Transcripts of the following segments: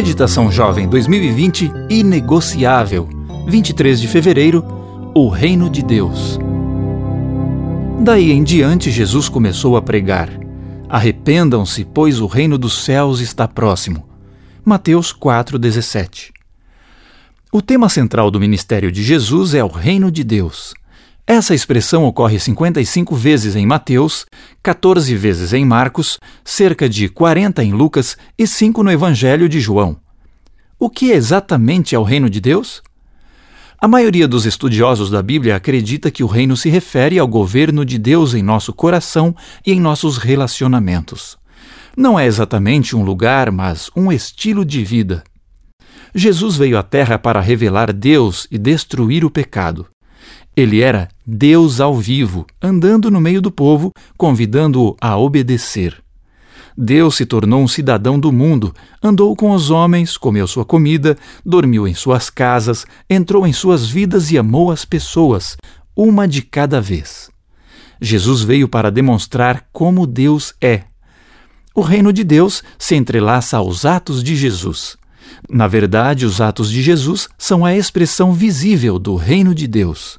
Meditação Jovem 2020 Inegociável, 23 de fevereiro O Reino de Deus. Daí em diante, Jesus começou a pregar: Arrependam-se, pois o reino dos céus está próximo. Mateus 4,17. O tema central do ministério de Jesus é o reino de Deus. Essa expressão ocorre 55 vezes em Mateus, 14 vezes em Marcos, cerca de 40 em Lucas e 5 no Evangelho de João. O que exatamente é o reino de Deus? A maioria dos estudiosos da Bíblia acredita que o reino se refere ao governo de Deus em nosso coração e em nossos relacionamentos. Não é exatamente um lugar, mas um estilo de vida. Jesus veio à Terra para revelar Deus e destruir o pecado. Ele era Deus ao vivo, andando no meio do povo, convidando-o a obedecer. Deus se tornou um cidadão do mundo, andou com os homens, comeu sua comida, dormiu em suas casas, entrou em suas vidas e amou as pessoas, uma de cada vez. Jesus veio para demonstrar como Deus é. O reino de Deus se entrelaça aos atos de Jesus. Na verdade, os atos de Jesus são a expressão visível do reino de Deus.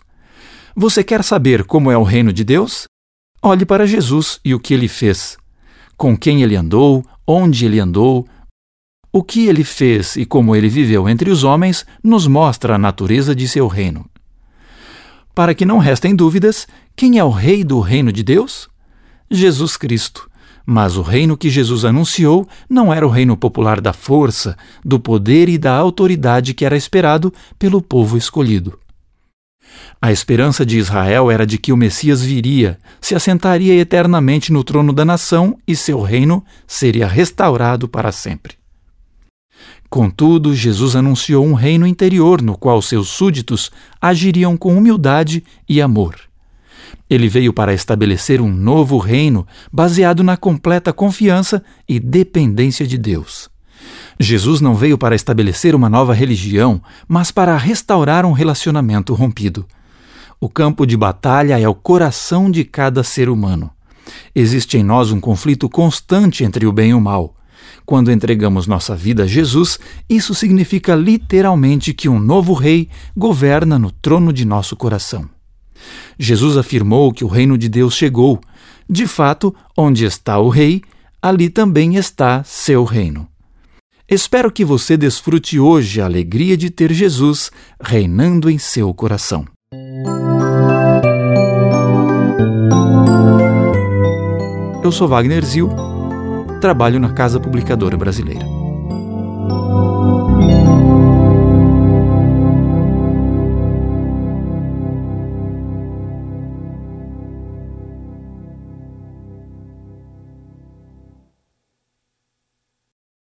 Você quer saber como é o reino de Deus? Olhe para Jesus e o que ele fez. Com quem ele andou, onde ele andou, o que ele fez e como ele viveu entre os homens nos mostra a natureza de seu reino. Para que não restem dúvidas, quem é o rei do reino de Deus? Jesus Cristo. Mas o reino que Jesus anunciou não era o reino popular da força, do poder e da autoridade que era esperado pelo povo escolhido. A esperança de Israel era de que o Messias viria, se assentaria eternamente no trono da nação e seu reino seria restaurado para sempre. Contudo, Jesus anunciou um reino interior no qual seus súditos agiriam com humildade e amor. Ele veio para estabelecer um novo reino baseado na completa confiança e dependência de Deus. Jesus não veio para estabelecer uma nova religião, mas para restaurar um relacionamento rompido. O campo de batalha é o coração de cada ser humano. Existe em nós um conflito constante entre o bem e o mal. Quando entregamos nossa vida a Jesus, isso significa literalmente que um novo rei governa no trono de nosso coração. Jesus afirmou que o reino de Deus chegou. De fato, onde está o rei, ali também está seu reino. Espero que você desfrute hoje a alegria de ter Jesus reinando em seu coração. Eu sou Wagner Zil, trabalho na Casa Publicadora Brasileira.